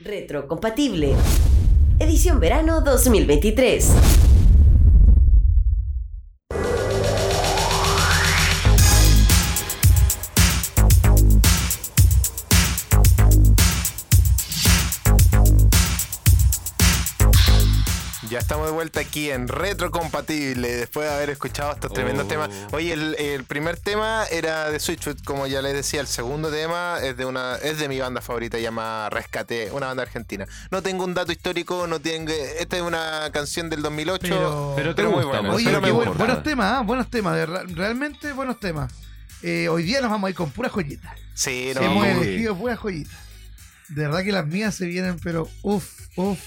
Retrocompatible. Edición verano 2023. Vuelta aquí en Retrocompatible, después de haber escuchado estos tremendos Oh. temas. Oye, el, el primer tema era de Switchfoot, como ya les decía. El segundo tema es de una es de mi banda favorita, llama Rescate, una banda argentina. No tengo un dato histórico, no tengo. Esta es una canción del 2008. Pero- Pero muy gusta, buena. Oye, pero me buen- buenos temas, ¿ah? buenos temas, de realmente buenos temas. Eh, hoy día nos vamos a ir con puras joyitas. Sí, no, Hemos elegido puras joyitas. De verdad que las mías se vienen, pero uff, uff.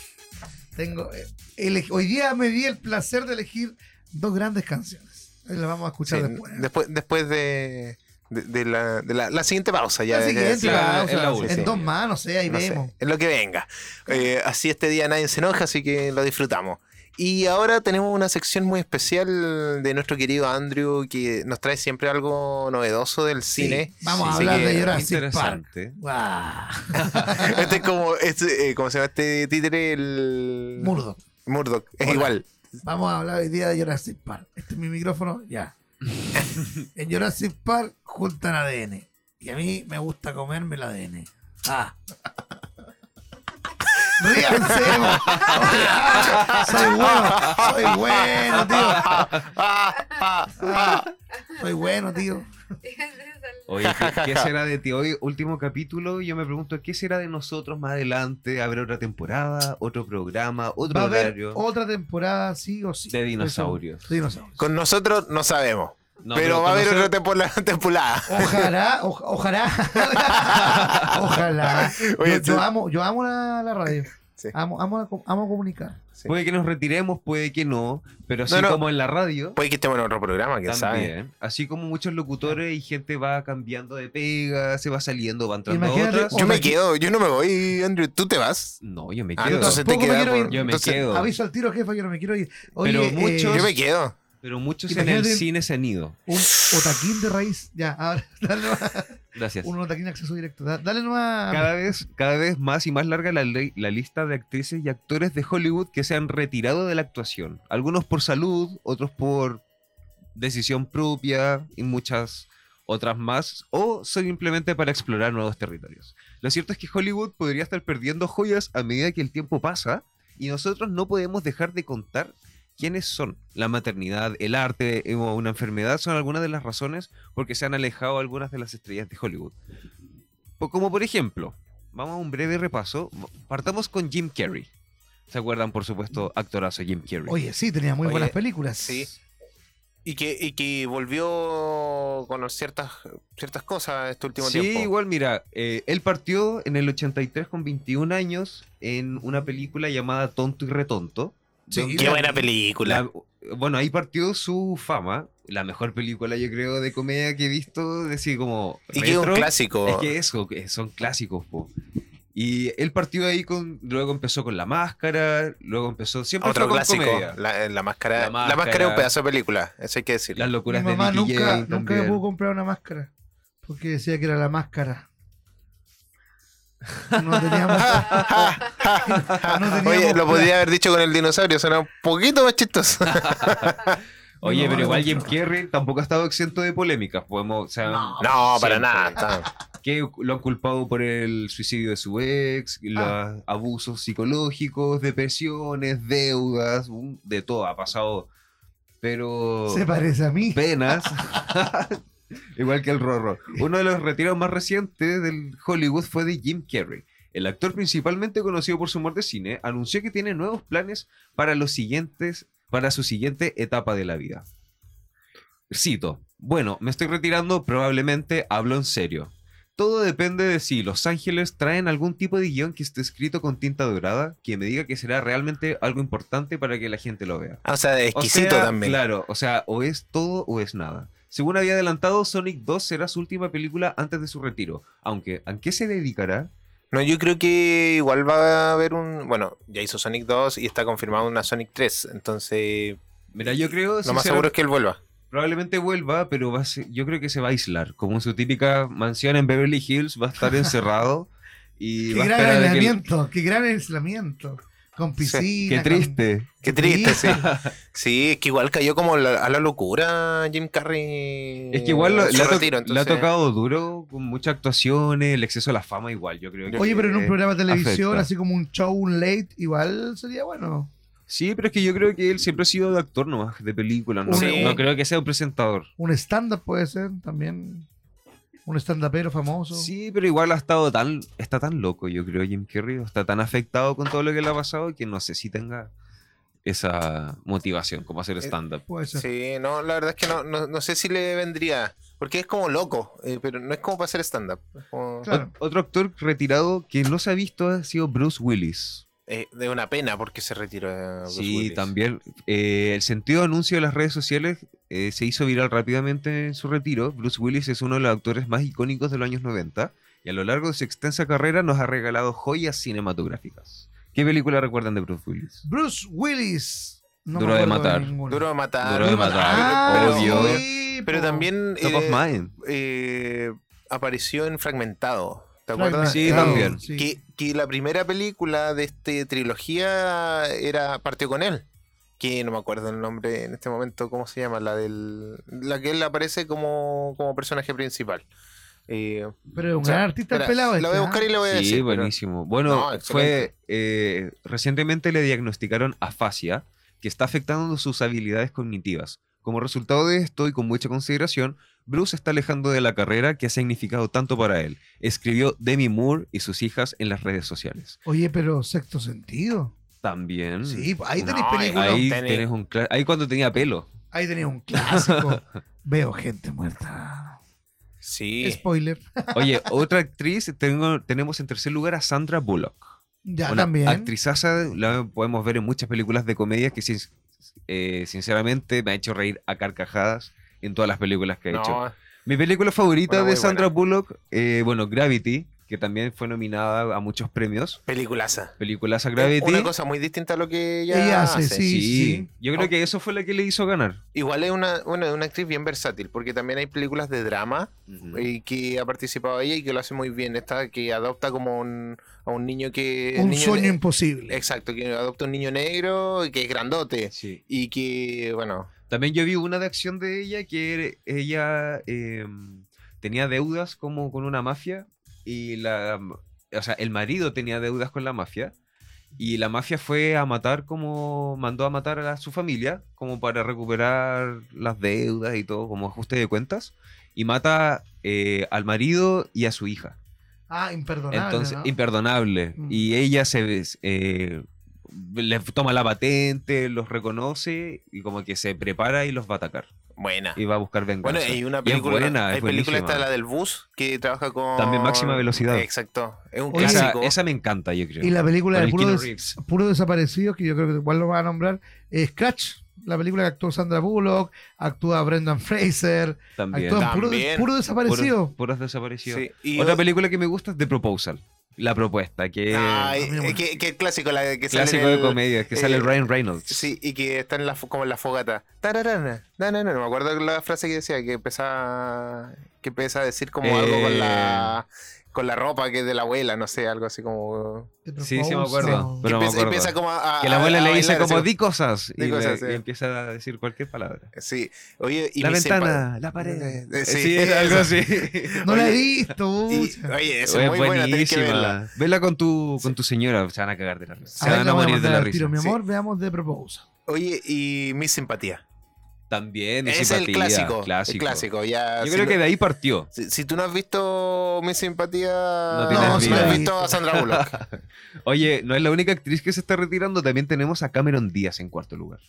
Tengo, eh, hoy día me di el placer de elegir dos grandes canciones. Ahí las vamos a escuchar sí, después. después, después de, de, de la, de la, la siguiente pausa. Ya, La siguiente, ya- la- pausa, en la en, última. dos manos, eh, ahí no sé, vemos. en lo que venga. Eh, así este día nadie se enoja, así que lo disfrutamos. Y ahora tenemos una sección muy especial de nuestro querido Andrew que nos trae siempre algo novedoso del Sí, cine. vamos a hablar de Jurassic Park. Este es como, este, eh, ¿cómo se llama este títere? El... Murdoch. Murdoch. Es Hola. igual. Vamos a hablar hoy día de Jurassic Park. Este es mi micrófono, ya. en Jurassic Park juntan ADN. Y a mí me gusta comerme el ADN. Ah. Ríanse. soy bueno, soy bueno, tío. Soy bueno, tío. Oye, ¿qué, qué será de ti? Hoy, último capítulo, yo me pregunto, ¿qué será de nosotros más adelante? ¿Habrá otra temporada, otro programa, otro Va a haber horario otra temporada, sí o sí. de dinosaurios? De dinosaurios. Con nosotros no sabemos. No, pero, va a haber otra temporada. Ojalá, oj- ojalá. ojalá. Oye, yo, amo, yo amo la, la radio. Sí. Amo, amo, amo comunicar. Sí. Puede que nos retiremos, puede que no, pero así No, no. como en la radio, Puede que estemos en otro programa, quién sabe. Así como muchos locutores y gente va cambiando de pega, se va saliendo, va entrando Imagínate, otras. Yo me quedo, yo no me voy, Andrew. ¿Tú te vas? No, yo me Ah, quedo. entonces te me queda quiero por- ir. Yo me entonces- quedo. Aviso al tiro, jefa, yo no me quiero ir. Oye, Pero eh, muchos- Yo me quedo. Pero muchos en el cine se han ido. un otaquín de raíz. Ya, ahora, dale nomás. Gracias. Un otaquín de acceso directo. Da- Dale nomás. Cada vez, cada vez más y más larga la, la lista de actrices y actores de Hollywood que se han retirado de la actuación. Algunos por salud, otros por decisión propia y muchas otras más, o simplemente para explorar nuevos territorios. Lo cierto es que Hollywood podría estar perdiendo joyas a medida que el tiempo pasa y nosotros no podemos dejar de contar quiénes son. La maternidad, el arte eh, o una enfermedad son algunas de las razones por que se han alejado algunas de las estrellas de Hollywood. Como por ejemplo, vamos a un breve repaso. Partamos con Jim Carrey. ¿Se acuerdan, por supuesto, actorazo Jim Carrey? Oye, sí, tenía muy Oye, buenas películas. sí. Y que, y que volvió con ciertas, ciertas cosas este último sí, tiempo. igual, mira, eh, él partió en el 83 con 21 años en una película llamada Tonto y Retonto. Sí, Qué buena película. la- bueno, ahí partió su fama. La mejor película, yo creo, de comedia que he visto. Decir, como. y que es un clásico. Es que eso, son clásicos, po. Y él partió ahí con. Luego empezó con La Máscara. Luego empezó. Siempre Otro con clásico. comedia. La, la máscara, La la Máscara. máscara es un pedazo de película. Eso hay que decirlo. Las Mi locuras de mamá Nicky nunca, nunca pudo comprar una máscara. Porque decía que era la máscara. No teníamos. no teníamos Oye, lo podría haber dicho con el dinosaurio, suena un poquito más chistoso. Oye, No, pero igual. Jim Carrey tampoco ha estado exento de polémicas. Podemos, o sea, No, para nada. está- que lo han culpado por el suicidio de su ex, Ah. los abusos psicológicos, depresiones, deudas, de todo ha pasado. Pero Se parece a mí. penas, igual que el Rorro. Uno de los retiros más recientes del Hollywood fue de Jim Carrey. El actor principalmente conocido por su humor de cine anunció que tiene nuevos planes para los siguientes, para su siguiente etapa de la vida. Cito, bueno, me estoy retirando, probablemente hablo en serio. Todo depende de si Los Ángeles traen algún tipo de guion que esté escrito con tinta dorada, que me diga que será realmente algo importante para que la gente lo vea. Ah, o sea, O exquisito sea, también. Claro, o sea, o es todo o es nada. Según había adelantado, Sonic 2 será su última película antes de su retiro. Aunque, ¿a qué se dedicará? No, yo creo que igual va a haber un. Bueno, ya hizo Sonic 2 y está confirmado una Sonic 3. Entonces, Mira, yo creo lo más seguro es que él vuelva. probablemente vuelva, pero va a ser- yo creo que se va a aislar. Como en su típica mansión en Beverly Hills, va a estar encerrado Y Qué va a gran que- aislamiento, qué gran aislamiento. Con piscina. Qué con- triste. Qué triste, sí. Sí, es que igual cayó como la- a la locura Jim Carrey. Es que igual lo- le, ha le tocado duro, con muchas actuaciones, el exceso de la fama igual, yo creo. que Oye, pero en un programa de televisión, afecta. así como un show, un late, igual sería bueno. Sí, pero es que yo creo que él siempre ha sido de actor nomás, de película. No, Sí. no creo que sea un presentador. Un stand-up puede ser también. Un stand-upero famoso. Sí, pero igual ha estado tan, está tan loco, yo creo, Jim Carrey. Está tan afectado con todo lo que le ha pasado que no sé si tenga esa motivación como hacer Eh, stand-up. Puede ser. Sí, no, la verdad es que no, no, no sé si le vendría. Porque es como loco, eh, pero no es como para hacer stand-up. Como, Claro. Otro actor retirado que no se ha visto ha sido Bruce Willis. eh, de una pena porque se retiró. eh, Bruce Sí, Willis. también. Eh, el sentido de anuncio de las redes sociales eh, se hizo viral rápidamente en su retiro. Bruce Willis es uno de los actores más icónicos de los años 90 y a lo largo de su extensa carrera nos ha regalado joyas cinematográficas. ¿Qué película recuerdan de Bruce Willis? Bruce Willis. No Duro de matar. ninguna. Duro de matar. Duro de matar, Ah, obvio. sí, Pero también Top of eh, Mind. eh, apareció en Fragmentado. ¿Te acuerdas? Sí, Eh, también. sí. Que, que la primera película de esta trilogía era partió con él. Que no me acuerdo el nombre en este momento, ¿cómo se llama? La del. La que él aparece como, como personaje principal. Eh, Pero es un o sea, gran artista espera, pelado. La este, voy a ¿ah? buscar y la voy a Sí, decir. pero- buenísimo. Bueno, No, fue eh, recientemente le diagnosticaron afasia, que está afectando sus habilidades cognitivas. Como resultado de esto y con mucha consideración, Bruce está alejando de la carrera que ha significado tanto para él. Escribió Demi Moore y sus hijas en las redes sociales. Oye, pero sexto sentido. También. Sí, ahí tenéis No, películas. Ahí Tenés- tenés un cla- ahí cuando tenía pelo. Ahí tenéis un clásico. Veo gente muerta. Sí. Spoiler. Oye, otra actriz, tengo, tenemos en tercer lugar a Sandra Bullock. Ya una también. actrizaza, la podemos ver en muchas películas de comedia que sin- eh, sinceramente me ha hecho reír a carcajadas en todas las películas que ha hecho. Mi película favorita de Sandra buena. Bullock, eh, bueno, Gravity, que también fue nominada a muchos premios. peliculaza. Peliculaza Gravity. Una cosa muy distinta a lo que ella, Ella hace, hace. sí. Sí, yo creo Oh. que eso fue lo que le hizo ganar. Igual es una, una, una actriz bien versátil, porque también hay películas de drama y que ha participado ella y que lo hace muy bien. Esta que adopta como un, a un niño que. un niño sueño imposible. Exacto, que adopta un niño negro y que es grandote. Sí. Y que, bueno, También yo vi una de acción de ella que ella eh, tenía deudas como con una mafia y la, o sea, el marido tenía deudas con la mafia y la mafia fue a matar como mandó a matar a su familia como para recuperar las deudas y todo como ajuste de cuentas y mata eh, al marido y a su hija. Ah, imperdonable. Entonces, ¿no? imperdonable. Mm. Y ella se eh, le toma la patente, los reconoce y como que se prepara y los va a atacar. Buena. Y va a buscar venganza. Bueno, hay una Y es película, buena, hay es película esta, la del bus, que trabaja con... También máxima velocidad. Exacto, es un esa, clásico. esa me encanta, yo creo. Y la película Con de puro, des- Reeves. puro desaparecidos, que yo creo que igual lo van a nombrar, es Scratch, la película que actuó Sandra Bullock, actúa Brendan Fraser, También. actúan puro, También. puro desaparecido. Puros, puros desaparecidos. Sí, y Otra película que me gusta es The Proposal. La propuesta, que Ay, A mí no me- eh, que, que clásico, la que sale clásico de el- comedia, que sale eh, Ryan Reynolds. Sí, y que está en la, como en la fogata. Tararana, na, na, na, No me acuerdo la frase que decía, que empezaba, que empieza a decir como algo con la, con la ropa que es de la abuela, no sé, algo así como... Sí, sí me acuerdo. que Pero me empieza, acuerdo. empieza como a, a- Que la abuela a le dice bailar, como di cosas Di y, le- cosas, sí. y empieza a decir cualquier palabra. Sí, oye, y la mi ventana, la pared. Eh, Eh, sí, sí, es algo eso. así. No la he visto. y- oye, esa Oye, es muy buena, tenés que verla. Vela con tu, con tu señora, se van a cagar de la risa. A Se van a morir de la risa. tiro, mi Sí. amor, veamos de Proposal. Oye, y mi simpatía. También, Es el simpatía, clásico, clásico. el clásico. Ya, Yo si creo no- que de ahí partió. Si, si tú no has visto mi simpatía, No tienes no, si no vida. has visto a Sandra Bullock. Oye, no es la única actriz que se está retirando, también tenemos a Cameron Díaz en cuarto lugar.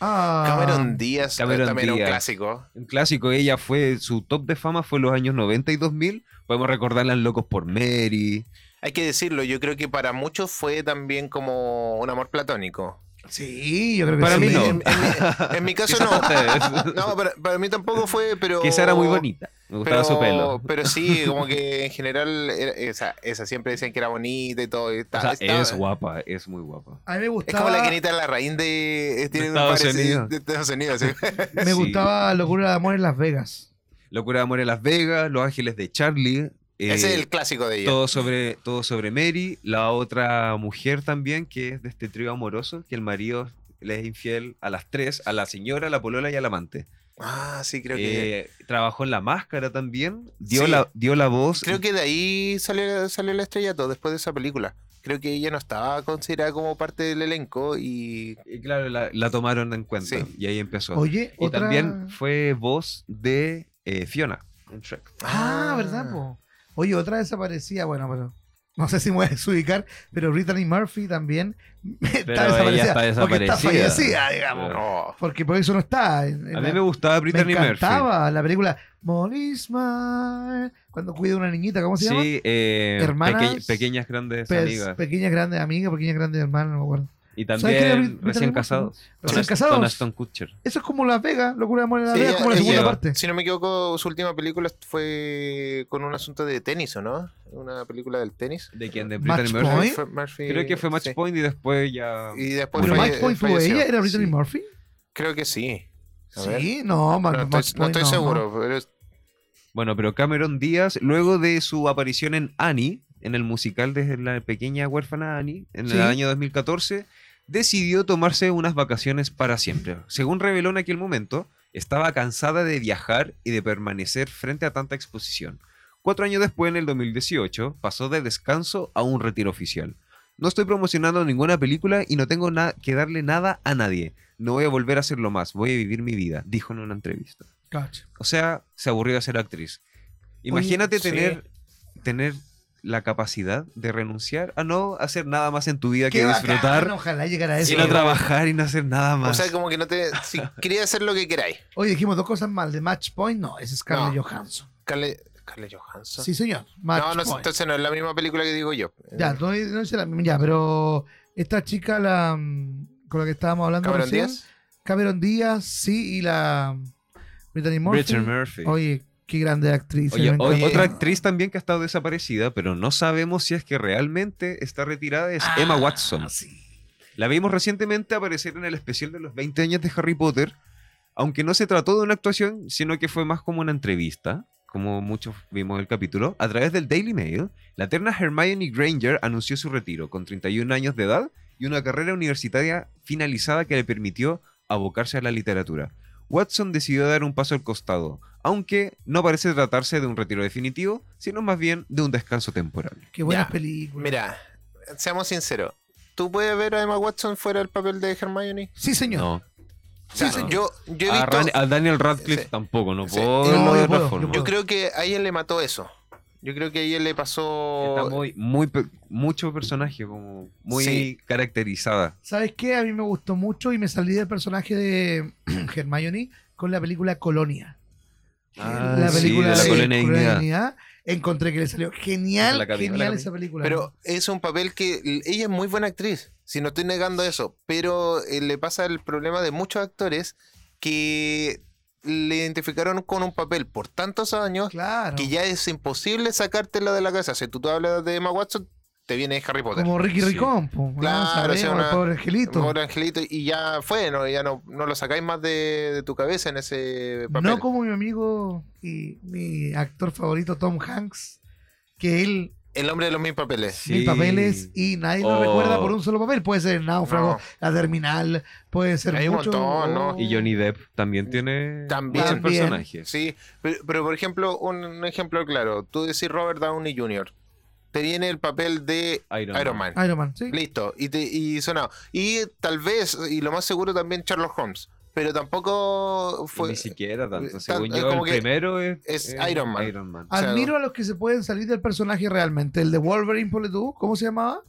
Ah, Cameron Díaz Cameron también un clásico. Un clásico, ella fue, su top de fama fue en los años 90 y 2000. Podemos recordarla en Locos por Mary. Hay que decirlo, yo creo que para muchos fue también como un amor platónico. Sí, yo creo que Para sí. mí no. En, en mi, en mi caso no. ustedes. No, para, para mí tampoco fue, pero... Que esa era muy bonita. Me gustaba Pero, su pelo. pero sí, como que en general, era- esa, esa siempre decían que era bonita y todo. y O sea, es guapa, es muy guapa. A mí me Es gustaba, como la Kenita de la raíz de... eh, Tiene un Estados parecido- Unidos. De Estados Unidos, sí. me Sí. gustaba Locura de Amor en Las Vegas. Locura de Amor en Las Vegas, Los Ángeles de Charlie. Ese es eh, el clásico de ella. todo sobre, todo sobre Mary, la otra mujer también, que es de este trío amoroso, que el marido le es infiel a las tres, a la señora, a la polola y al amante. Ah, sí, creo que. Eh, trabajó en La Máscara también, dio, Sí. la, dio la voz. Creo que de ahí salió, salió el estrellato después de esa película. Creo que ella no estaba considerada como parte del elenco y. y claro, la, la tomaron en cuenta Sí. y ahí empezó. Oye, y otra... también fue voz de eh, Fiona en Shrek. Ah, ¿verdad, po? Oye, otra desaparecida, bueno, pero no sé si me voy a desubicar, pero Brittany Murphy también está desaparecida. está Porque está desaparecida. fallecida, digamos. No. Porque por eso no está. en- en A la- mí me gustaba me Brittany Murphy. encantaba la película Molly Smile, cuando cuida a una niñita, ¿cómo se llama? Sí, eh, Hermanas, peque- pequeñas grandes amigas. Pequeñas grandes amigas, pequeñas grandes hermanas, no me acuerdo. Y ¿Sabes quién era también recién casados. ¿Recién Con casados? Con Aston Kutcher. Eso es como Las Vegas, Locura de Amor en Las Sí, Vegas, como la segunda parte. Si no me equivoco, su última película fue con un asunto de tenis, ¿o no? Una película del tenis. ¿De quién? ¿De Brittany Murphy? Point. Fue Murphy- Creo que fue Match sí. Point y después ya... Y después Pero Match Point falleció. ella, ¿era Brittany Sí. Murphy? Creo que sí. A ver. Sí, no, Ma- No Match estoy, no Point estoy no, seguro, no. pero es- Bueno, pero Cameron Díaz, luego de su aparición en Annie, en el musical de la pequeña huérfana Annie, en Sí. el año 2014, decidió tomarse unas vacaciones para siempre. Según reveló en aquel momento, estaba cansada de viajar y de permanecer frente a tanta exposición. Cuatro años después, en el 2018, pasó de descanso a un retiro oficial. No estoy promocionando ninguna película y no tengo que darle nada a nadie. No voy a volver a hacerlo más, voy a vivir mi vida, dijo en una entrevista. O sea, se aburrió de ser actriz. Imagínate tener, tener la capacidad de renunciar a no hacer nada más en tu vida que disfrutar bacán, ojalá llegara a eso. y no trabajar y no hacer nada O más. sea, como que no te. Si quería hacer lo que queráis. Oye, dijimos dos cosas mal. De Match Point, no, ese es Scarlett No. Johansson. Carle, Carle Johansson. Sí, señor. Match no, no, Point. entonces no es la misma película que digo yo. Ya, no, no es la- ya, pero esta chica, la mm, con la que estábamos hablando Cameron recién, Díaz. Cameron Díaz, sí, y la Brittany Murphy. Brittany Murphy. Oye, qué grande actriz. Oye, otra actriz también que ha estado desaparecida, pero no sabemos si es que realmente está retirada, es Ah, Emma Watson. sí. La vimos recientemente aparecer en el especial de los 20 años de Harry Potter, aunque no se trató de una actuación, sino que fue más como una entrevista, como muchos vimos el capítulo. A través del Daily Mail, la eterna Hermione Granger anunció su retiro con 31 años de edad y una carrera universitaria finalizada que le permitió abocarse a la literatura. Watson decidió dar un paso al costado, aunque no parece tratarse de un retiro definitivo, sino más bien de un descanso temporal. Qué buenas Ya, películas. Mira, seamos sinceros. ¿Tú puedes ver a Emma Watson fuera del papel de Hermione? Sí, señor. No. Sí, señor. Yo, yo he A, visto. Ran- a Daniel Radcliffe Sí. tampoco, no Sí. puedo No, yo puedo. Yo creo que a ella le mató eso. Yo creo que a ella le pasó. Está muy, mucho personaje, como muy Sí. caracterizada. ¿Sabes qué? A mí me gustó mucho y me salí del personaje de Hermione con la película Colonia. Ah, la sí, película de la Colonia de Dignidad. Dignidad. Encontré que le salió genial, La cabina, genial la esa película. Pero es un papel que ella es muy buena actriz. Si no estoy negando eso. Pero eh, le pasa el problema de muchos actores que le identificaron con un papel por tantos años claro. que ya es imposible sacártela de la cabeza. Si tú te hablas de Emma Watson, te viene Harry Potter. Como Ricky Sí. Ricón. Claro, Sabemos, o sea, el una- pobre angelito. Pobre angelito, y ya fue, ¿no? Ya no, no lo sacáis más de, de tu cabeza en ese papel. No como mi amigo y mi actor favorito Tom Hanks, que él El hombre de los mil papeles. Sí. mil papeles y nadie lo Oh. recuerda por un solo papel. Puede ser el náufrago, No. la terminal, puede ser Hay un montón, ¿no? Y Johnny Depp también tiene También. muchos También. personajes. Sí, pero, pero, por ejemplo, un, un ejemplo claro. Tú decís Robert Downey Jr. Te viene el papel de Iron, Iron, Man. Man. Iron Man, sí. Listo. Y, te, y sonado. Y tal vez, y lo más seguro también Sherlock Holmes. Pero tampoco fue... Ni siquiera tanto. tan- Según yo, como el que primero es, es Iron Man. Iron Man. o sea, Admiro a los que se pueden salir del personaje realmente. El de Wolverine, ponle tú, ¿cómo se llamaba?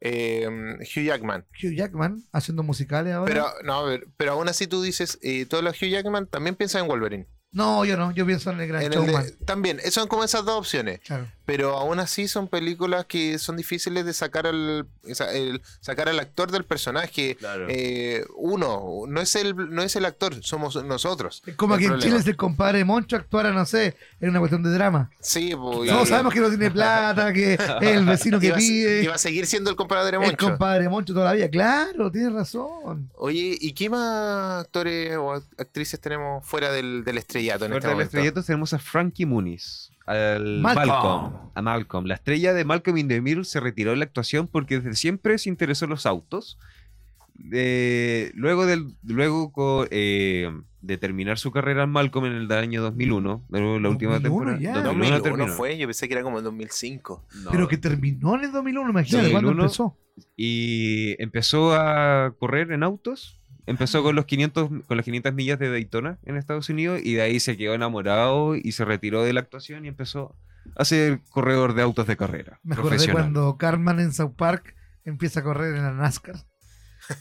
eh, Hugh Jackman. Hugh Jackman, haciendo musicales ahora. Pero, no, pero, pero aún así tú dices, eh, todos los Hugh Jackman también piensan en Wolverine. No, yo no, yo pienso en el Gran En el de- también, son como esas dos opciones. Claro. Pero aún así son películas que son difíciles de sacar al, el- sacar al actor del personaje. Claro. Eh, uno, no es el, no es el actor, somos nosotros. Es como el que en. Chile si el compadre Moncho actuara, no sé, en una cuestión de drama. Sí, pues, Todos sabemos que no tiene plata, que es el vecino que y va a- pide. y va a seguir siendo el compadre El Moncho. compadre Moncho toda la vida. Claro, tienes razón. Oye, ¿y qué más actores o act- actrices tenemos fuera del, del estrellato en Fuera este del momento? estrellato tenemos a Frankie Muniz. Al Malcolm. Malcolm. A Malcolm. La estrella de Malcolm in the Middle se retiró de la actuación porque desde siempre se interesó en los autos. Eh, luego del, luego co- eh, de terminar su carrera en Malcolm en el año 2001, luego la última 2001 temporada. ya. 2001 2001 terminó. fue, yo pensé que era como en 2005. No. Pero que terminó en el 2001, imagínate cuándo 2001. empezó. y empezó a correr en autos. Empezó con los 500 con las 500 millas de Daytona en Estados Unidos y de ahí se quedó enamorado y se retiró de la actuación y empezó a ser corredor de autos de carrera Me acordé cuando Carmen en South Park empieza a correr en la NASCAR.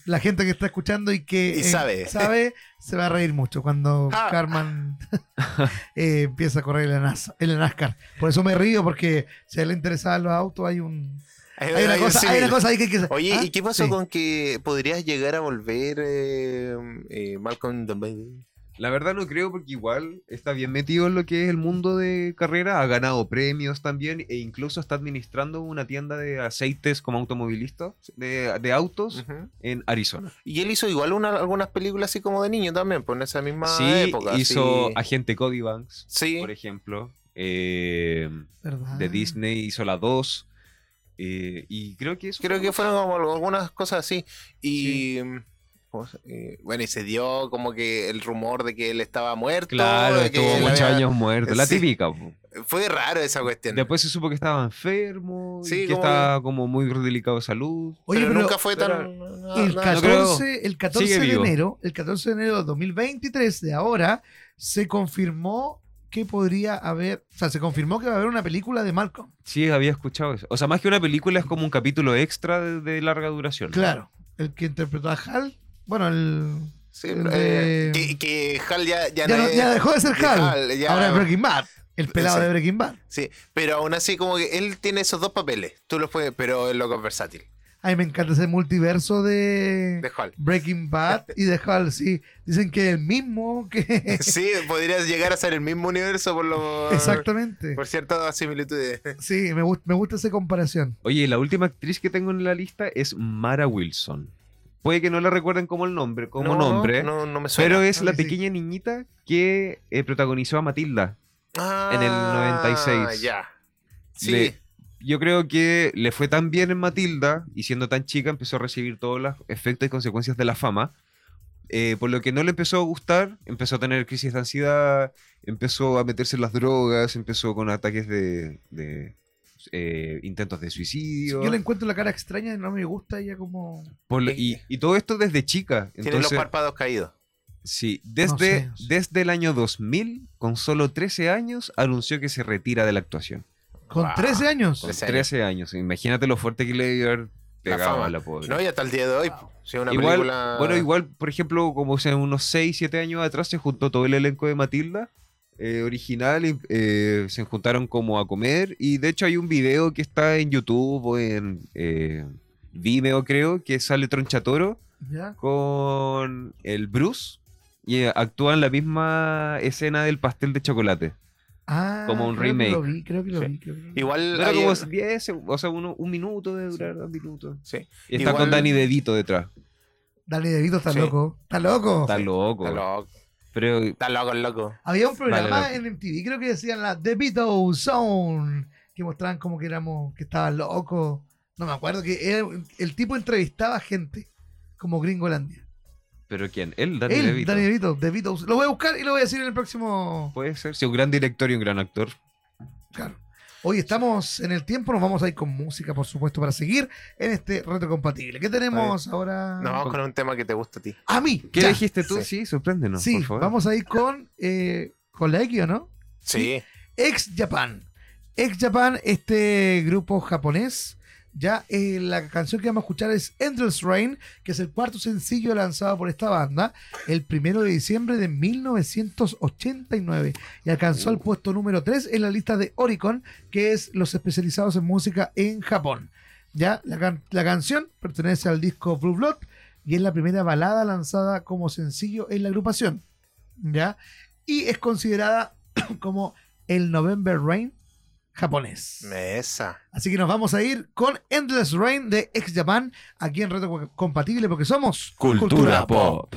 La gente que está escuchando y que Y eh, sabe. sabe, se va a reír mucho cuando Ah. Carmen eh, empieza a correr en la, en la NASCAR. Por eso me río, porque si a él le interesaban los autos, hay un Hay, hay una, cosa, hay una símil. cosa ahí que hay que Oye, ¿Ah? ¿y qué pasó Sí. con que podrías llegar a volver eh, eh, Malcolm in the? La verdad no creo porque igual está bien metido en lo que es el mundo de carrera, ha ganado premios también e incluso está administrando una tienda de aceites como automovilista de, de autos en Arizona. Y él hizo igual una- algunas películas así como de niño también, pues en esa misma sí, época. hizo. Agente Cody Banks, Sí. por ejemplo. eh, de Disney hizo la 2. Eh, y creo que eso Creo fue que fueron como algunas cosas así. Y ¿cómo se- eh, bueno, y se dio como que el rumor de que él estaba muerto. Claro, de que estuvo muchos había- años muerto. La Sí. típica. po. Fue raro esa cuestión. Después se supo que estaba enfermo, y Sí, que como estaba como muy delicado de salud. Oye, pero, pero nunca fue tan. el nada- 14, el 14 Sigue de enero, el 14 de enero de 2023 de ahora, se confirmó que podría haber, o sea, se confirmó que va a haber una película de Malcolm. Sí, había escuchado eso. O sea, más que una película es como un capítulo extra de, de larga duración. Claro, el que interpretó a Hal, bueno, el Sí, el eh, de- que, que Hal ya, ya, ya, no es- ya dejó de ser de Hal, Hal, ya- ahora es Breaking Bad, el pelado Sí. de Breaking Bad. Sí, pero aún así como que él tiene esos dos papeles. Tú los puedes, pero el loco es versátil. A mí me encanta ese multiverso de De Hal. Breaking Bad y de Hal, sí. Dicen que es el mismo que... Sí, podrías llegar a ser el mismo universo por lo Exactamente. por ciertas similitudes. Sí, me, gust- me gusta esa comparación. Oye, la última actriz que tengo en la lista es Mara Wilson. Puede que no la recuerden como el nombre, como No, nombre, No, no me suena. pero es Creo la sí. pequeña niñita que eh, protagonizó a Matilda. Ah, en el 96. Ya. Sí. Le- yo creo que le fue tan bien en Matilda y siendo tan chica empezó a recibir todos los efectos y consecuencias de la fama. eh, por lo que no le empezó a gustar, empezó a tener crisis de ansiedad, empezó a meterse en las drogas, empezó con ataques de, de, eh, intentos de suicidio. Yo le encuentro la cara extraña y no me gusta ella como... Por lo- y, y todo esto desde chica. Tiene los párpados caídos. sí, desde, No sé, no sé. desde el año 2000, con solo 13 años, anunció que se retira de la actuación. Con Wow. 13 años. Con 13 años. 13 años. Imagínate lo fuerte que le debe haber pegado fama. a la pobre. No, y hasta el día de hoy. Si una igual, película... bueno, igual, por ejemplo, como o sea, unos 6, 7 años atrás se juntó todo el elenco de Matilda eh, original y eh, se juntaron como a comer. Y de hecho hay un video que está en YouTube o en eh, Vimeo, creo, que sale Tronchatoro ¿Ya? con el Bruce y eh, actúan la misma escena del pastel de chocolate. Ah, Como un creo que remake. lo vi, creo que lo Sí. vi. creo que lo vi. Igual... Como 10, o sea, uno- un minuto de durar, dos minutos. Sí. Y está Igual- con Danny DeVito detrás. Danny DeVito está Sí. loco. Está loco. Está loco. Está loco. Pero Está loco. Había un programa Vale, en MTV, creo que decían la The Beatles Zone, que mostraban como que éramos, que estaba loco. No me acuerdo, que era- el tipo entrevistaba gente, como Gringolandia. ¿Pero quién? Él, Danny Él, DeVito. Danny DeVito, The Beatles. Lo voy a buscar y lo voy a decir en el próximo. Puede ser, sí, un gran director y un gran actor. Claro. Hoy estamos en el tiempo, nos vamos a ir con música, por supuesto, para seguir en este reto compatible. ¿Qué tenemos ahora? Nos vamos con un tema que te gusta a ti. A mí. ¿Qué ya. dijiste tú? Sí. Sí, sorpréndenos, Sí, por favor. vamos a ir con, eh, con la X, ¿o no? Sí. Ex Japan. Ex Japan, este grupo japonés. Ya eh, la canción que vamos a escuchar es Endless Rain, que es el cuarto sencillo lanzado por esta banda el primero de diciembre de 1989 y alcanzó el puesto número 3 en la lista de Oricon, que es los especializados en música en Japón. Ya la, can- la canción pertenece al disco Blue Blood y es la primera balada lanzada como sencillo en la agrupación. ¿Ya? Y es considerada como el November Rain japonés. Esa. Así que nos vamos a ir con Endless Rain de Ex Japan aquí en Reto Compatible porque somos Cultura Pop.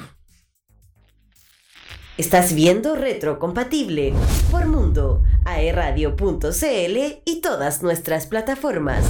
Estás viendo Retrocompatible por Mundo, aeradio.cl y todas nuestras plataformas.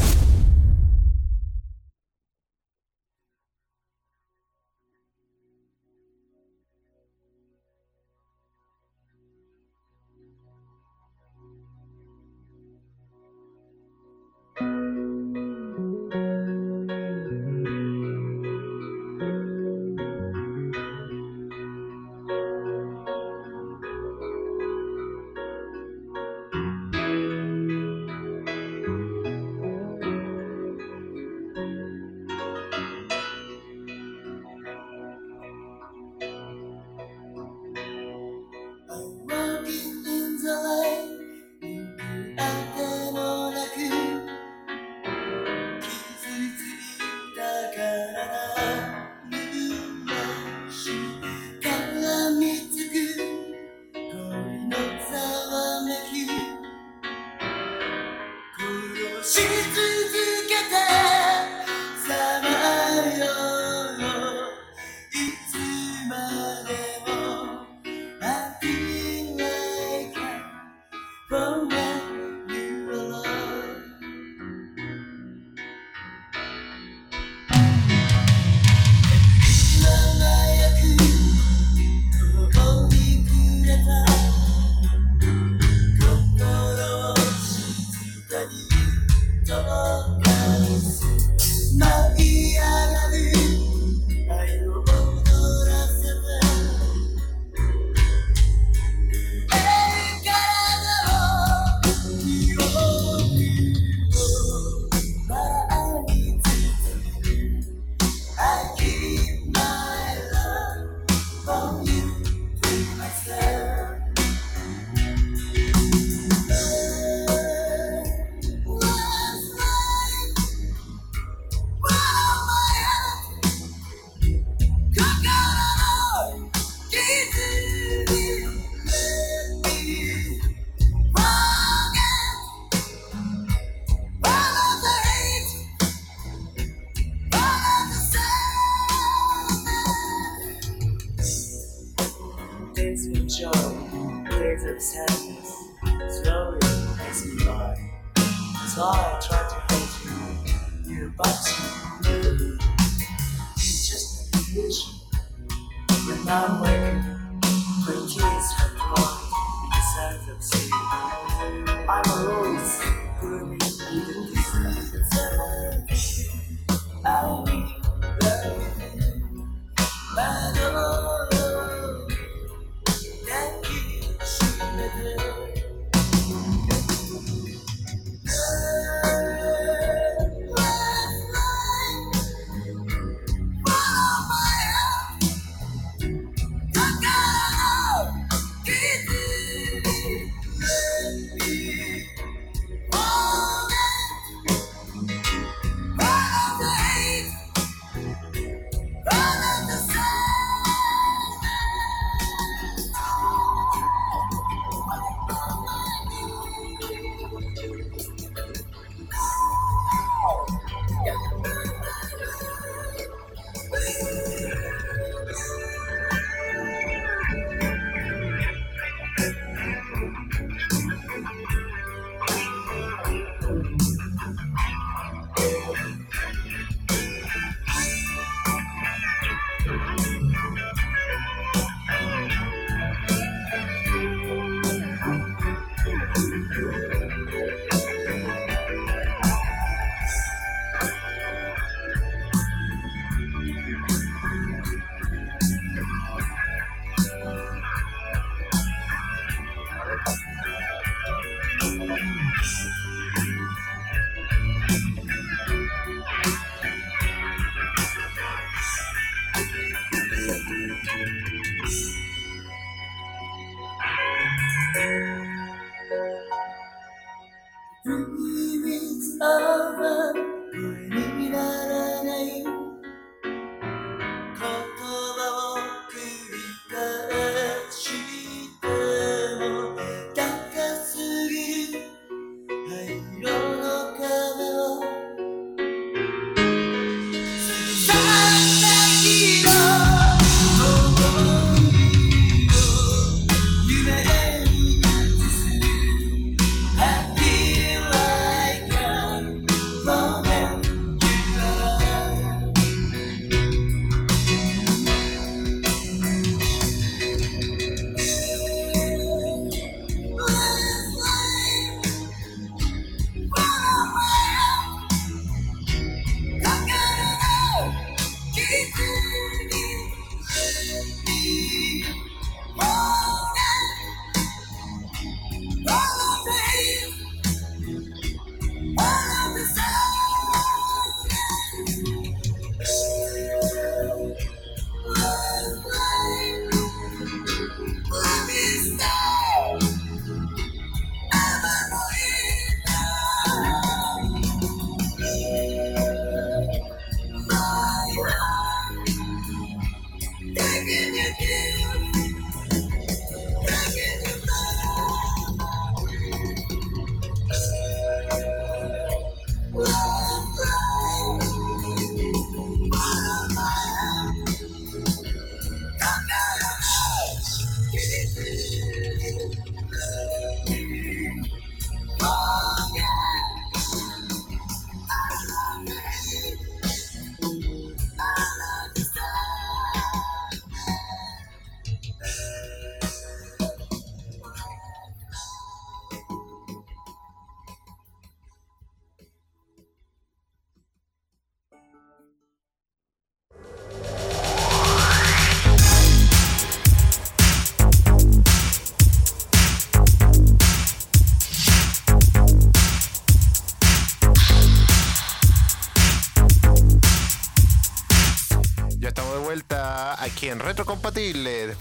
I'm a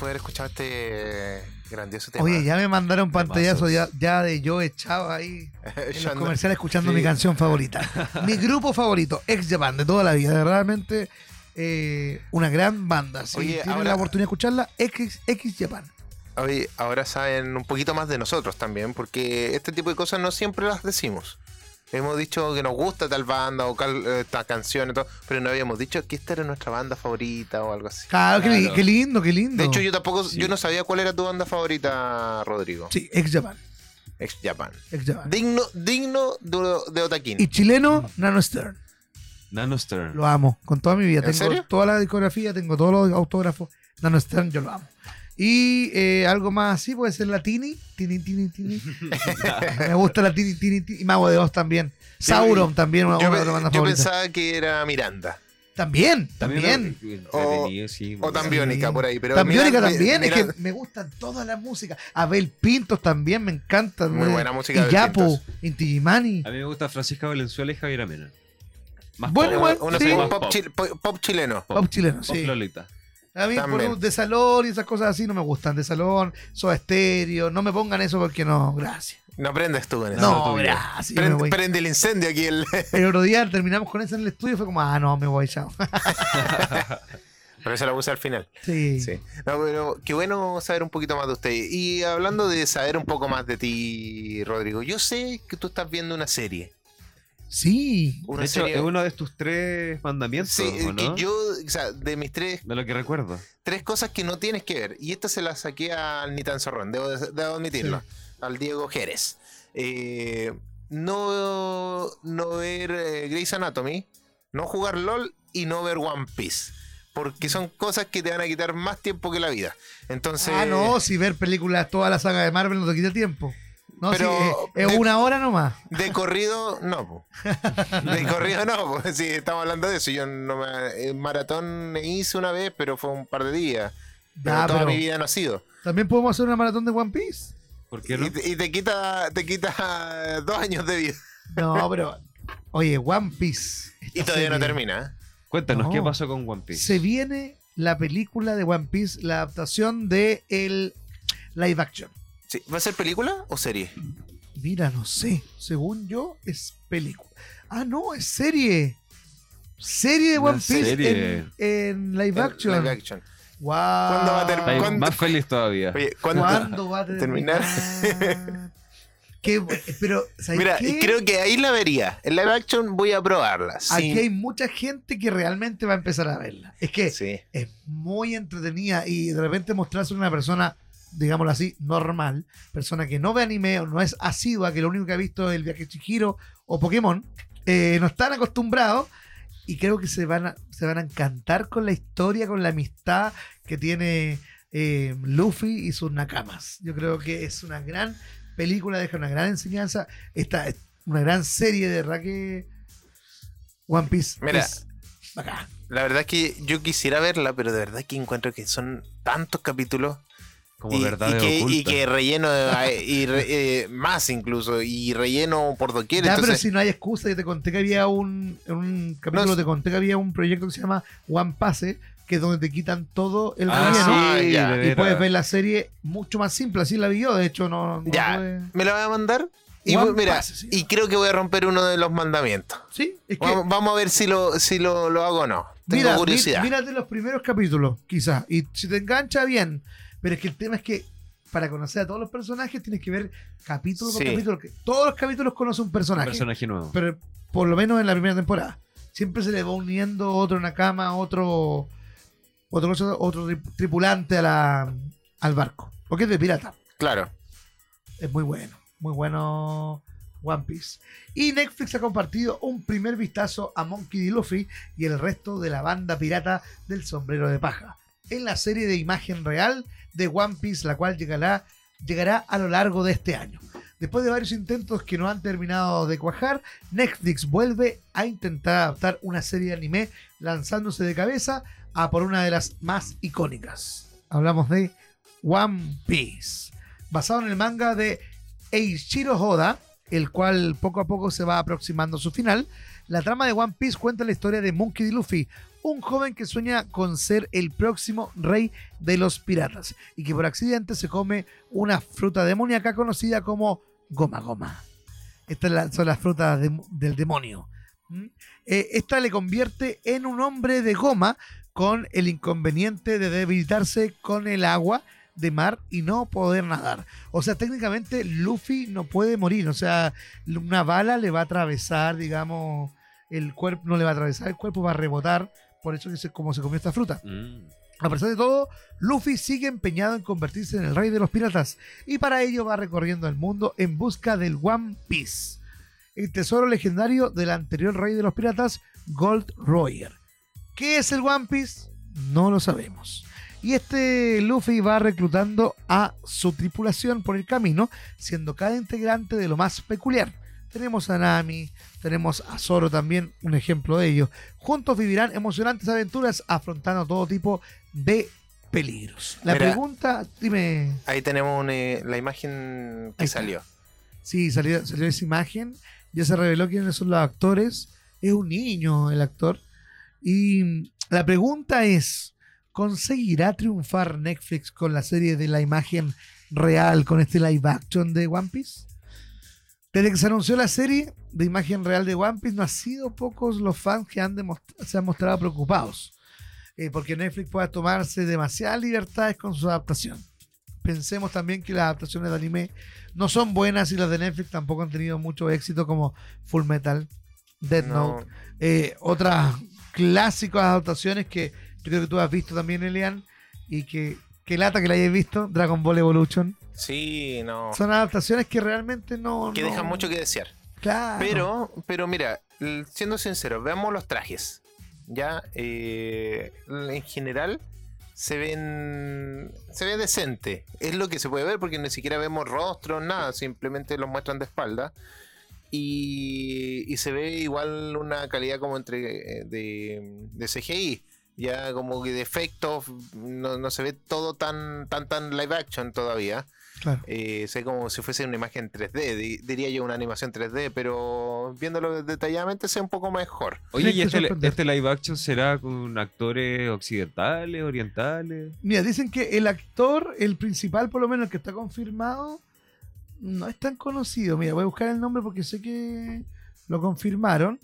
Haber escuchado este grandioso tema. Oye, ya me mandaron pantallazo ya, ya de yo echado ahí en los comerciales escuchando Sí. mi canción favorita. mi grupo favorito, Ex Japan, de toda la vida. Realmente eh, una gran banda. Si Oye, tienen ahora- la oportunidad de escucharla, X, X Japan. Oye, ahora saben un poquito más de nosotros también, porque este tipo de cosas no siempre las decimos. Hemos dicho que nos gusta tal banda o eh, tal canción y todo, pero no habíamos dicho que esta era nuestra banda favorita o algo así. Claro, qué Claro. Qué, lindo, qué lindo. De hecho, yo tampoco, Sí. yo no sabía cuál era tu banda favorita, Rodrigo. Sí, Ex Japan. Ex Japan. Ex Japan. Digno, digno de, de Otaquín. Y chileno, Nano Stern. Nano Stern. Lo amo, con toda mi vida. ¿En Tengo serio? toda la discografía, tengo todos los autógrafos. Nano Stern, yo lo amo. Y eh, algo más así, puede ser la Tini. Tini, Tini, Tini. Me gusta la Tini, Tini, Tini. Y Mago de Oz también. Sauron también, una, Yo, una pe- de las bandas yo favoritas. pensaba que era Miranda También, también. O- sí, o Tambiónica por ahí, pero Tambiónica Miranda- también, es Miranda- que me gustan todas las músicas. Abel Pintos también, me encanta. Muy buena música, Y Yapo, Pintos. Inti Gimani. A mí me gusta Francisca Valenzuela y Javier Amena. Más Bueno, pop, igual, Una sí. pop, Pop. chil- pop- pop chileno. pop, Pop chileno, pop sí. Lolita. A mí, por de salón y esas cosas así no me gustan. De salón, Soda Estéreo, no me pongan eso porque no, gracias. No prendes tú en eso. No, gracias. prende el incendio aquí. El... El otro día terminamos con eso en el estudio y fue como, ah, no, me voy, chao. Pero eso lo puse al final. Sí. Sí. No, pero qué bueno saber un poquito más de usted. Y hablando de saber un poco más de ti, Rodrigo, yo sé que tú estás viendo una serie. Sí. Una de hecho, serie. es uno de tus tres mandamientos, Sí, ¿o que no? yo, o sea, de mis tres, De lo que recuerdo. tres cosas que no tienes que ver. Y esta se la saqué al Nitan Zorrón, debo, debo admitirlo. Al Diego Jerez. Eh, no, no ver eh, Grey's Anatomy, no jugar LOL y no ver One Piece. Porque son cosas que te van a quitar más tiempo que la vida. Entonces. Ah, no, si ver películas, toda la saga de Marvel no te quita tiempo. No, Pero sí, es, es de- una hora nomás. De corrido, no. po. De corrido, no. po. Sí, estamos hablando de eso. Yo no me, el maratón hice una vez, pero fue un par de días. Pero Ya, toda pero mi vida no ha sido. también podemos hacer una maratón de One Piece. ¿Por qué no? Y, te- y te quita te quita dos años de vida. No, pero. Oye, One Piece. Y todavía no termina. ¿eh? Cuéntanos, No. ¿qué pasó con One Piece? Se viene la película de One Piece, la adaptación de el live action. Sí. ¿Va a ser película o serie? Mira, no sé. Según yo, es película. Ah, no, es serie. Serie de Una One Piece serie. En, en live En action. live action. Wow. ¿Cuándo va a ter- ahí ¿Cuándo- más feliz todavía. Oye, ¿cuándo? ¿Cuándo va a terminar? terminar? Qué bu- pero, ¿sabes Mira, qué? creo que ahí la vería. En live action voy a probarla. Aquí hay mucha gente que realmente va a empezar a verla. Es que Sí. es muy entretenida y de repente mostrarse una persona, digámoslo así, normal, persona que no ve anime o no es asidua, que lo único que ha visto es el viaje Chihiro o Pokémon, eh, no están acostumbrados y creo que se van, a, se van a encantar con la historia, con la amistad que tiene eh, Luffy y sus nakamas. Yo creo que es una gran película, deja una gran enseñanza. Esta es una gran serie de verdad que One Piece Mira, es bacán. La verdad es que yo quisiera verla, pero de verdad que encuentro que son tantos capítulos Como y, verdad y que, y que relleno de- y re- eh, más incluso y relleno por doquier. Ya, pero entonces, si no hay excusa, yo te conté que había un, en un capítulo, No, te conté que había un proyecto que se llama One Pase, que es donde te quitan todo el Ah, relleno sí, ya. de y puedes ver la serie mucho más simple, así la vi yo, de hecho no, no Ya. me la voy a mandar y One voy- mira, Pass, sí. y creo que voy a romper uno de los mandamientos. Sí, es que Vamos, vamos a ver si lo si lo, lo hago o no. Tengo mira, curiosidad. mí- mírate los primeros capítulos, quizás, y si te engancha bien, pero es que el tema es que para conocer a todos los personajes tienes que ver capítulo por Sí. capítulo, que todos los capítulos conocen un Un personaje. personaje nuevo. pero por lo menos en la primera temporada. Siempre se le va uniendo otro en la cama, otro otro, otro tri- tripulante a la, al barco. Porque es de pirata. Claro. Es muy bueno. Muy bueno One Piece. Y Netflix ha compartido un primer vistazo a Monkey D. Luffy y el resto de la banda pirata del sombrero de paja. En la serie de imagen real de One Piece, la cual llegará, llegará a lo largo de este año. Después de varios intentos que no han terminado de cuajar, Netflix vuelve a intentar adaptar una serie de anime lanzándose de cabeza a por una de las más icónicas. Hablamos de One Piece, basado en el manga de Eiichiro Oda, el cual poco a poco se va aproximando a su final. La trama de One Piece cuenta la historia de Monkey D. Luffy, un joven que sueña con ser el próximo rey de los piratas y que por accidente se come una fruta demoníaca conocida como Goma Goma. Estas son las frutas del demonio. ¿Mm? Eh, esta le convierte en un hombre de goma con el inconveniente de debilitarse con el agua de mar y no poder nadar. O sea, técnicamente Luffy no puede morir. O sea, una bala le va a atravesar, digamos, el cuerpo, no le va a atravesar el cuerpo, va a rebotar. Por eso que se, como se comió esta fruta. Mm. A pesar de todo, Luffy sigue empeñado en convertirse en el rey de los piratas y para ello va recorriendo el mundo en busca del One Piece, el tesoro legendario del anterior rey de los piratas, Gold Roger. ¿Qué es el One Piece? No lo sabemos. Y este Luffy va reclutando a su tripulación por el camino, siendo cada integrante de lo más peculiar. Tenemos a Nami, tenemos a Zoro también, un ejemplo de ello. Juntos vivirán emocionantes aventuras afrontando todo tipo de peligros. La Mira. pregunta, dime, Ahí tenemos una- eh, la imagen que salió. sí, salió, salió esa imagen, ya se reveló quiénes son los actores, es un niño el actor. Y la pregunta es, ¿conseguirá triunfar Netflix con la serie de la imagen real, con este live action de One Piece? Desde que se anunció la serie de imagen real de One Piece, no han sido pocos los fans que han se han mostrado preocupados. eh, porque Netflix pueda tomarse demasiadas libertades con su adaptación. Pensemos también que las adaptaciones de anime no son buenas y las de Netflix tampoco han tenido mucho éxito como Full Metal, Dead No, Note, eh, otras clásicas adaptaciones que yo creo que tú has visto también, Elian, y que, que lata que la hayas visto, Dragon Ball Evolution. sí, no. Son adaptaciones que realmente no... Que no- dejan mucho que desear. Claro. Pero, pero mira, siendo sincero, veamos los trajes. Ya, eh, en general se ven se ve decente. Es lo que se puede ver porque ni siquiera vemos rostros, nada, simplemente los muestran de espalda. Y, y se ve igual una calidad como entre eh, de, de CGI. Ya como que de efectos no, no se ve todo tan tan tan live action todavía. Claro. Eh, sé como si fuese una imagen 3D, di- diría yo una animación 3D, pero viéndolo detalladamente se ve un poco mejor. Oye, ¿y este, este live action será con actores occidentales, orientales? Mira, dicen que el actor, el principal por lo menos, el que está confirmado, no es tan conocido. Mira, voy a buscar el nombre porque sé que lo confirmaron.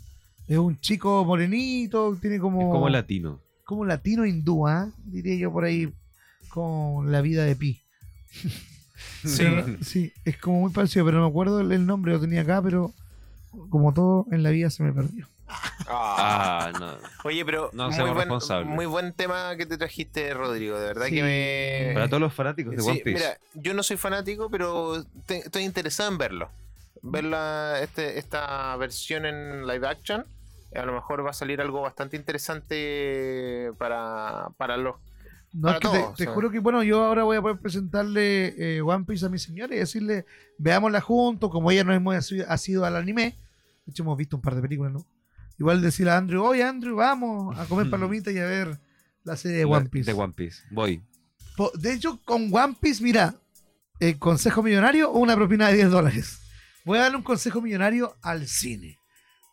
Es un chico morenito, tiene como... Es como latino. Como latino hindú, ¿ah? diría yo por ahí, con la vida de Pi. Sí. Pero, sí, es como muy parecido, pero no me acuerdo el, el nombre, lo tenía acá, pero como todo en la vida se me perdió. Ah, no. Oye, pero No muy, seamos buen, responsables. muy buen tema que te trajiste, Rodrigo. De verdad Sí. que me. Para todos los fanáticos de Sí, One Piece. mira, yo no soy fanático, pero te- estoy interesado en verlo. Ver la- este, esta versión en live action. A lo mejor va a salir algo bastante interesante para, para los. No, es Para que te, todos, te o sea. juro que, bueno, yo ahora voy a poder presentarle eh, One Piece a mi señora y decirle, veámosla juntos, como ella no hemos ha sido al anime. De hecho, hemos visto un par de películas, ¿no? Igual decirle a Andrew, oye, Andrew, vamos a comer palomitas y a ver la serie de One Piece. De One Piece. Voy. De hecho, con One Piece, mira, eh, consejo millonario o una propina de 10 dólares. Voy a darle un consejo millonario al cine.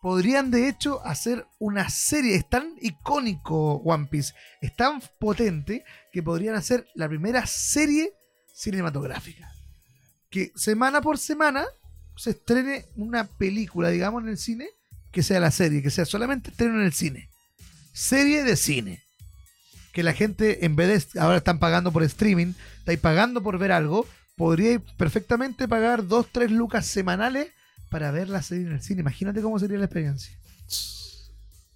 Podrían, de hecho, hacer una serie. Es tan icónico One Piece, es tan potente que podrían hacer la primera serie cinematográfica. Que semana por semana se estrene una película, digamos, en el cine, que sea la serie, que sea solamente estreno en el cine. Serie de cine que la gente en vez de ahora están pagando por streaming, estáis pagando por ver algo, podríais perfectamente pagar 2, 3 lucas semanales para ver la serie en el cine. Imagínate cómo sería la experiencia.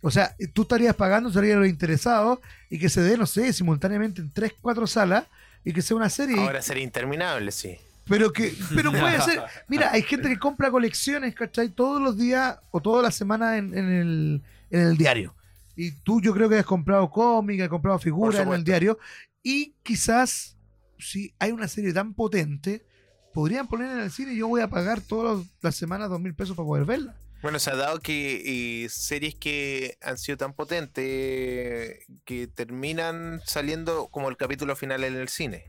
O sea, tú estarías pagando, serían los interesados y que se dé, no sé, simultáneamente en 3, 4 salas y que sea una serie. Ahora sería interminable, sí. Pero que, pero puede ser. Mira, hay gente que compra colecciones, ¿cachai? Todos los días o todas las semanas en, en el, en el diario. Y tú, yo creo que has comprado cómics, has comprado figuras en el diario. Y quizás, si hay una serie tan potente, podrían poner en el cine y yo voy a pagar todas las semanas dos mil pesos para poder verla. Bueno, se ha dado que eh, series que han sido tan potentes que terminan saliendo como el capítulo final en el cine.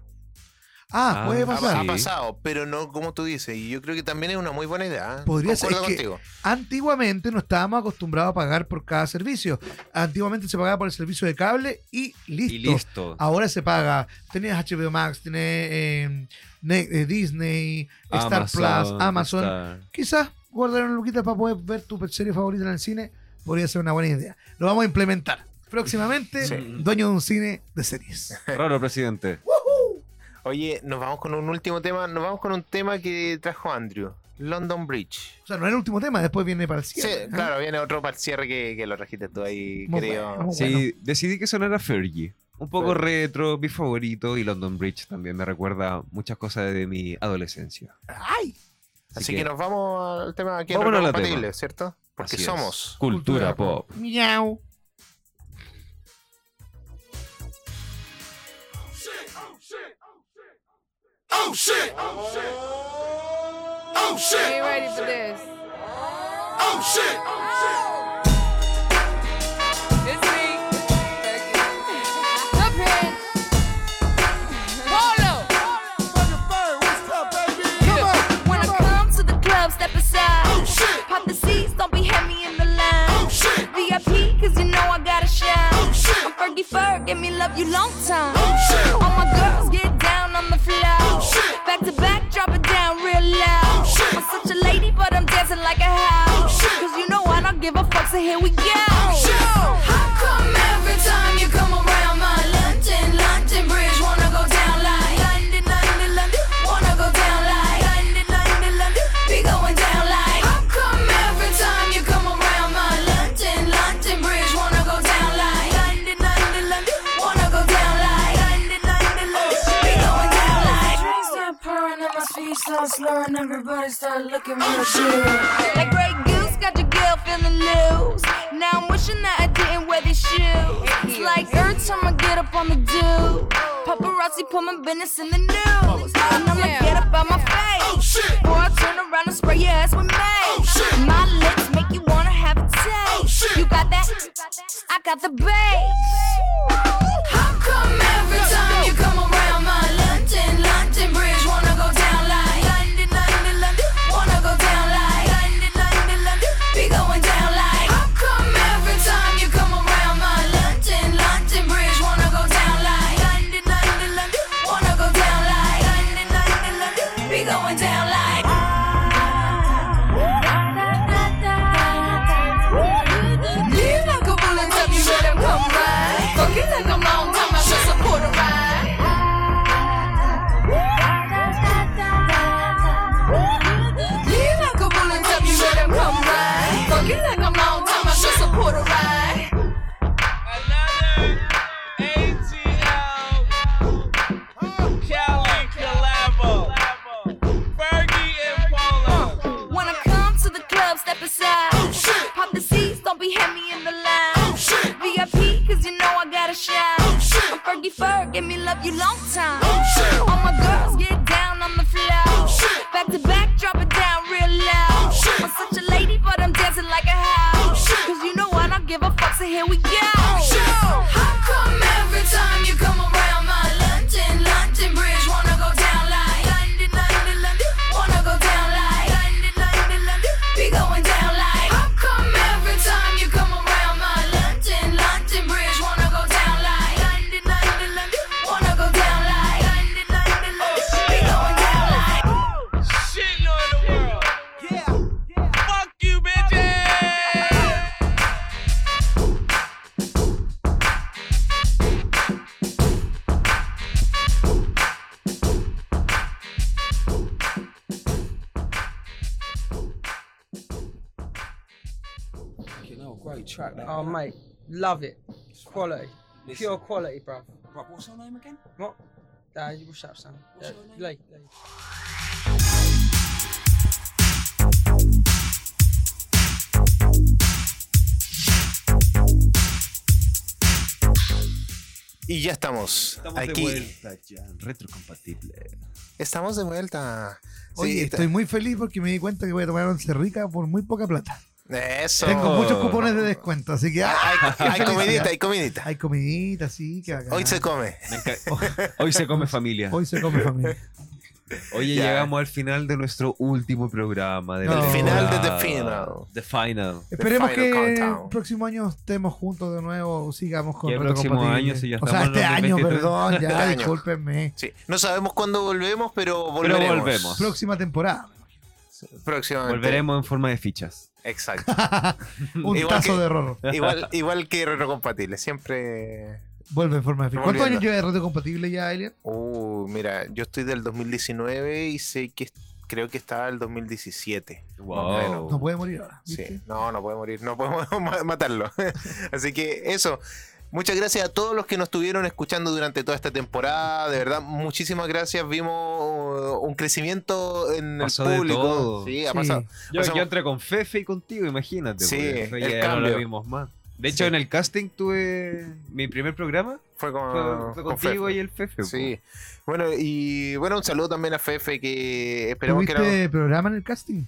Ah, Ah, puede Ha, pasar. ha Sí. pasado, pero no como tú dices. Y yo creo que también es una muy buena idea. ¿eh? Podría ser, es que- contigo. Antiguamente no estábamos acostumbrados a pagar por cada servicio. Antiguamente se pagaba por el servicio de cable y listo. Y listo. Ahora se paga. Tenés HBO Max, tenés eh, Ne- eh, Disney, Star Plus, Amazon. Star. Quizás guardar una luquita para poder ver tu serie favorita en el cine podría ser una buena idea. Lo vamos a implementar. Próximamente, Sí. dueño de un cine de series. Raro, presidente. Oye, nos vamos con un último tema. Nos vamos con un tema que trajo Andrew. London Bridge. O sea, no es el último tema, después viene para el Sí, cierre. ¿eh? claro, viene otro para el cierre que, que lo trajiste tú ahí, Muy bueno, muy Sí, bueno. decidí que sonara Fergie. Un poco retro, mi favorito, y London Bridge también me recuerda muchas cosas de mi adolescencia. ¡Ay! Así que, nos vamos al tema aquí en Vámonos al compatible. ¿cierto? Porque Así es. somos. Cultura, Cultura pop. Miau. Oh shit! Oh shit! Ain't ready oh, for this. Oh shit! It's track. That. Oh, mate, love it. Quality, pure quality, bro. Right, what's her name again? What? Uh, what's up, son? What's Uh, your name? Lee, Lee. Y ya estamos, Estamos aquí. de vuelta ya, retrocompatible. Estamos de vuelta. Sí, Oye, está- estoy muy feliz porque me di cuenta que voy a tomar once rica por muy poca plata. Eso. Tengo muchos cupones de descuento, así que. ¡ah! Hay, ¡Qué hay comidita, hay comidita. Hay comidita, sí, que. Hoy se come. Hoy se come familia. Hoy se come familia. Oye, Ya. llegamos al final de nuestro último programa. De No. El final de The temporada. Final. The Final. Esperemos Final que Countdown. el próximo año estemos juntos de nuevo, sigamos con ¿Qué Reto próximo año si ya O sea, este año, 2023? perdón, Este ya, año. discúlpenme. Sí. No sabemos cuándo volvemos, pero Pero volvemos. Próxima temporada. Próximamente. Volveremos en forma de fichas. Exacto. Un Igual tazo que- de Rorro. igual, igual que retrocompatible. Siempre. Vuelve en forma de ficha. ¿Cuántos años lleva de Reto Compatible ya, Elian? Uh, mira, yo estoy del 2019 y sé que creo que estaba el 2017. Wow. No puede morir ahora. ¿viste? Sí, no, no puede morir, no podemos ma- matarlo. Así que eso. Muchas gracias a todos los que nos estuvieron escuchando durante toda esta temporada. De verdad, muchísimas gracias. Vimos uh, un crecimiento en Pasó el de público. todo. Sí, ha Sí. pasado. Yo, Pasamos- yo entré con Fefe y contigo, imagínate. Sí, pues, el ya no cambio. lo vimos más. De hecho, Sí. en el casting tuve mi primer programa. Fue con, Fue, fue con contigo Fefe. y el Fefe. pues. Sí. Bueno, y bueno, un saludo también a Fefe que esperamos que ¿Tuviste era- programa en el casting?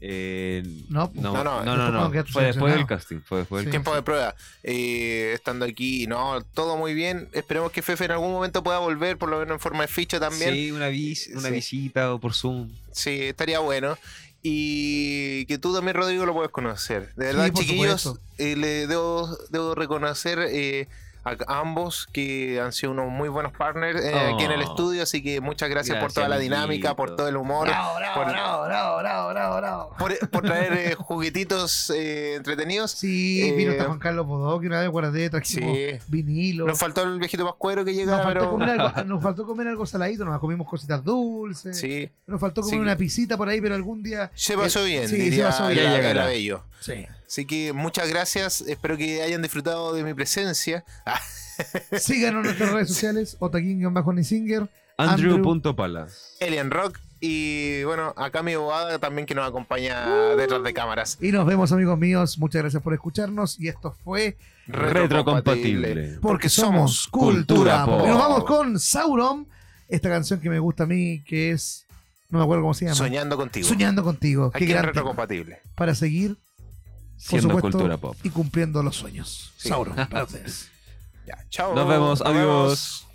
Eh, No, no, No, no, no, no, Fue después del casting. Fue después del Sí. tiempo de prueba. Eh, estando aquí, no, todo muy bien. Esperemos que Fefe en algún momento pueda volver, por lo menos en forma de ficha también. Sí, una, vis- una Sí. visita o por Zoom. Sí, estaría bueno. Y que tú también, Rodrigo, lo puedes conocer. De verdad, chiquillos, eh, le debo, debo reconocer eh, a ambos que han sido unos muy buenos partners eh, aquí en el Oh. estudio. Así que muchas gracias, por toda la amiguito. dinámica, por todo el humor, Bravo, bravo, por, bravo, bravo, bravo, bravo, bravo. por- por traer eh, juguetitos eh, entretenidos. Sí, Eh, vino hasta Juan Carlos Bodoque, una vez guardé, trajimos Sí. vinilo. Nos faltó el viejito pascuero que Nos llegara, faltó, pero. comer algo, nos faltó comer algo saladito, nos comimos cositas dulces. Sí, Nos faltó comer Sí. una pisita por ahí, pero algún día. se pasó Eh, bien, sí, se diría pasó la- bien. Ya la llegará. Bello. Sí. Así que muchas gracias. Espero que hayan disfrutado de mi presencia. Ah, Síganos en nuestras redes sociales, Otaking-Nisinger. Andrew. Andrew.palas. Alien Rock. Y bueno, acá mi abogada también que nos acompaña detrás de cámaras. Y nos vemos, amigos míos. Muchas gracias por escucharnos. Y esto fue Retrocompatible. Porque somos Cultura Pop. Pop. Y nos vamos con Sauron, esta canción que me gusta a mí, que es. No me acuerdo cómo se llama. Soñando contigo. Soñando contigo. Qué Aquí en gran tema. retrocompatible. Para seguir, Siendo supuesto, cultura pop. y cumpliendo los sueños. Sí. Sauron, para ustedes. Ya, chao. Nos vemos, adiós.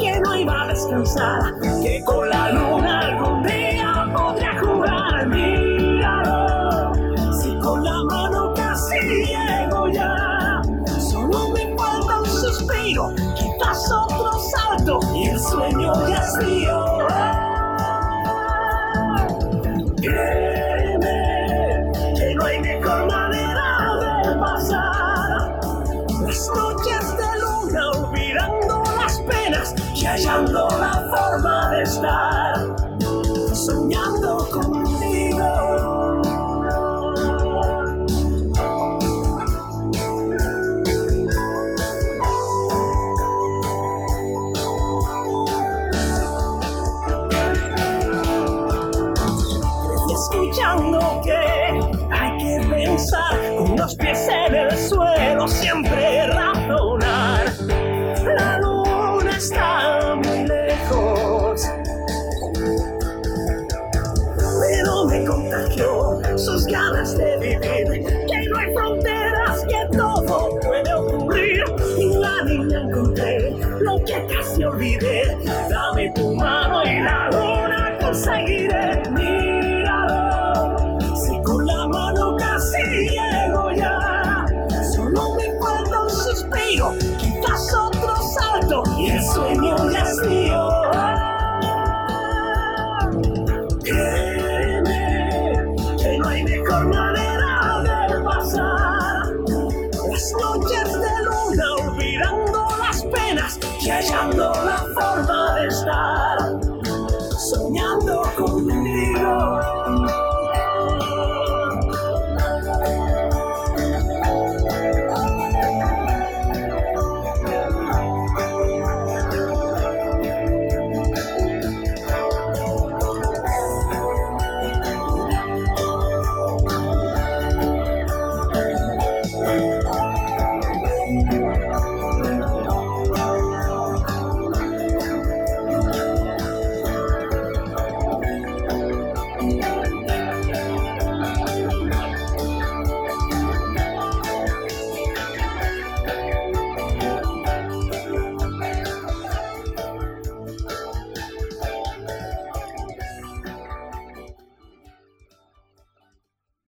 Que no iba a descansar, que con la luna algún día podría jugar. Míralo, si con la mano casi llego ya. Solo me falta un suspiro, quizás otro salto y el sueño ya es mío. Hallando la forma de estar sus ganas de vivir, que no hay fronteras, que todo puede ocurrir. Y la niña encontré lo que casi olvidé. Dame tu mano y la luna conseguiré.